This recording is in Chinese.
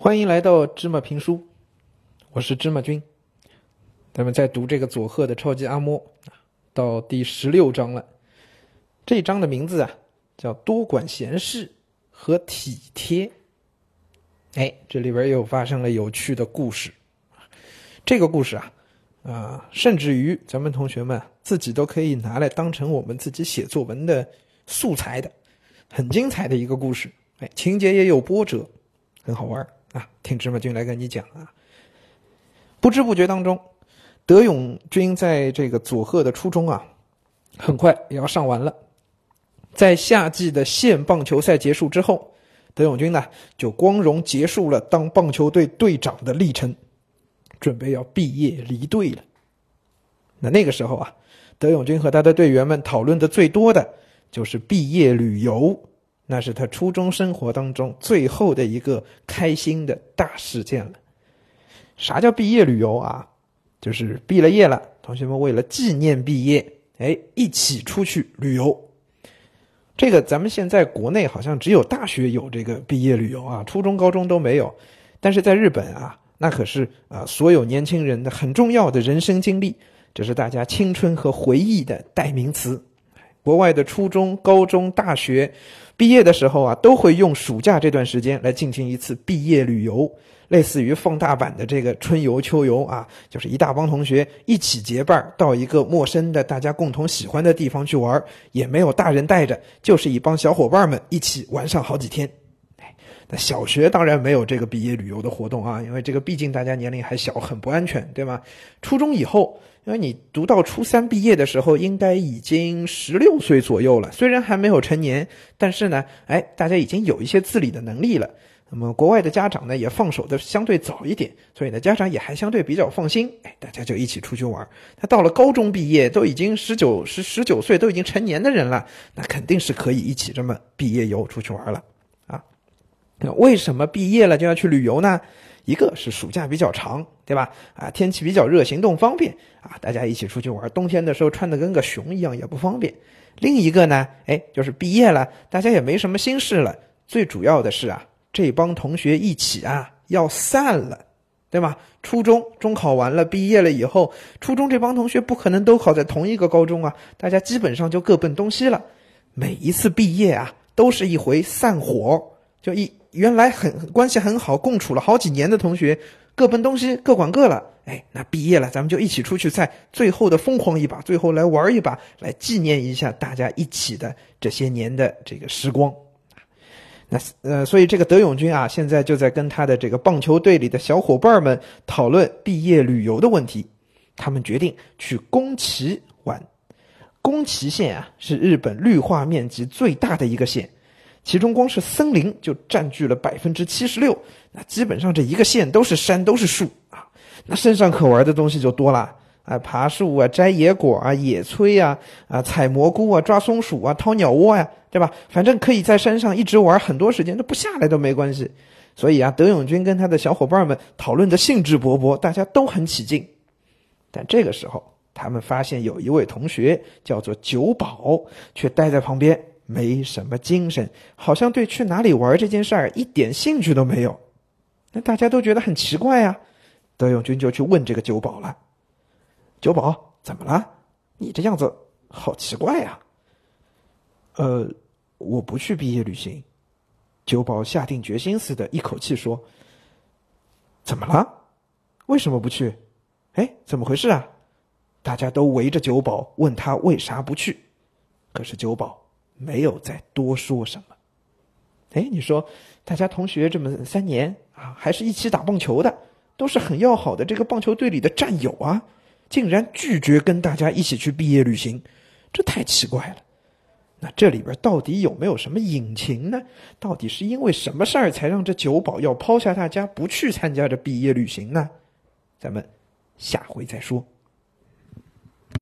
欢迎来到芝麻评书，我是芝麻君。咱们在读这个佐贺的超级阿嬷到第十六章了。这一章的名字啊叫多管闲事和体贴。哎，这里边又发生了有趣的故事。这个故事啊啊，甚至于咱们同学们自己都可以拿来当成我们自己写作文的素材的，很精彩的一个故事。哎，情节也有波折，很好玩啊！听芝麻君来跟你讲啊。不知不觉当中，德永君在这个佐贺的初中啊，很快也要上完了。在夏季的县棒球赛结束之后，德永君呢就光荣结束了当棒球队队长的历程，准备要毕业离队了。那那个时候啊，德永君和他的队员们讨论的最多的就是毕业旅游。那是他初中生活当中最后的一个开心的大事件了。啥叫毕业旅游啊？就是毕了业了，同学们为了纪念毕业，哎，一起出去旅游。这个咱们现在国内好像只有大学有这个毕业旅游啊，初中、高中都没有。但是在日本啊，那可是啊所有年轻人的很重要的人生经历，这是大家青春和回忆的代名词。国外的初中、高中、大学毕业的时候啊，都会用暑假这段时间来进行一次毕业旅游，类似于放大版的这个春游、秋游啊，就是一大帮同学一起结伴到一个陌生的、大家共同喜欢的地方去玩，也没有大人带着，就是一帮小伙伴们一起玩上好几天。那小学当然没有这个毕业旅游的活动啊，因为这个毕竟大家年龄还小，很不安全，对吗？初中以后，因为你读到初三毕业的时候，应该已经十六岁左右了，虽然还没有成年，但是呢，哎，大家已经有一些自理的能力了。那么国外的家长呢，也放手的相对早一点，所以呢，家长也还相对比较放心，哎，大家就一起出去玩。他到了高中毕业，都已经十九十十九岁，都已经成年的人了，那肯定是可以一起这么毕业游出去玩了。那为什么毕业了就要去旅游呢？一个是暑假比较长，对吧？啊，天气比较热，行动方便啊，大家一起出去玩。冬天的时候穿的跟个熊一样也不方便。另一个呢，哎，就是毕业了，大家也没什么心事了。最主要的是啊，这帮同学一起啊要散了，对吧？初中中考完了，毕业了以后，初中这帮同学不可能都考在同一个高中啊，大家基本上就各奔东西了。每一次毕业啊，都是一回散伙，就一。原来很关系很好，共处了好几年的同学，各奔东西，各管各了。哎，那毕业了，咱们就一起出去，在最后的疯狂一把，最后来玩一把，来纪念一下大家一起的这些年的这个时光。那呃，所以这个德永君啊，现在就在跟他的这个棒球队里的小伙伴们讨论毕业旅游的问题。他们决定去宫崎玩。宫崎县啊，是日本绿化面积最大的一个县。其中光是森林就占据了百分之七十六，那基本上这一个县都是山都是树啊，那山上可玩的东西就多了啊，爬树啊，摘野果啊，野炊啊，啊，采蘑菇啊，抓松鼠啊，掏鸟窝呀，对吧？反正可以在山上一直玩很多时间，都不下来都没关系。所以啊，德永君跟他的小伙伴们讨论的兴致勃勃，大家都很起劲。但这个时候，他们发现有一位同学叫做九保，却待在旁边。没什么精神，好像对去哪里玩这件事儿一点兴趣都没有。那大家都觉得很奇怪呀。德永君就去问这个九保了：“九保，怎么了？你这样子好奇怪呀。”呃，我不去毕业旅行。九保下定决心似的，一口气说：“怎么了？为什么不去？哎，怎么回事啊？”大家都围着九保问他为啥不去。可是九保。没有再多说什么。哎，你说，大家同学这么三年啊，还是一起打棒球的，都是很要好的这个棒球队里的战友啊，竟然拒绝跟大家一起去毕业旅行，这太奇怪了。那这里边到底有没有什么隐情呢？到底是因为什么事儿才让这九保要抛下大家不去参加这毕业旅行呢？咱们下回再说。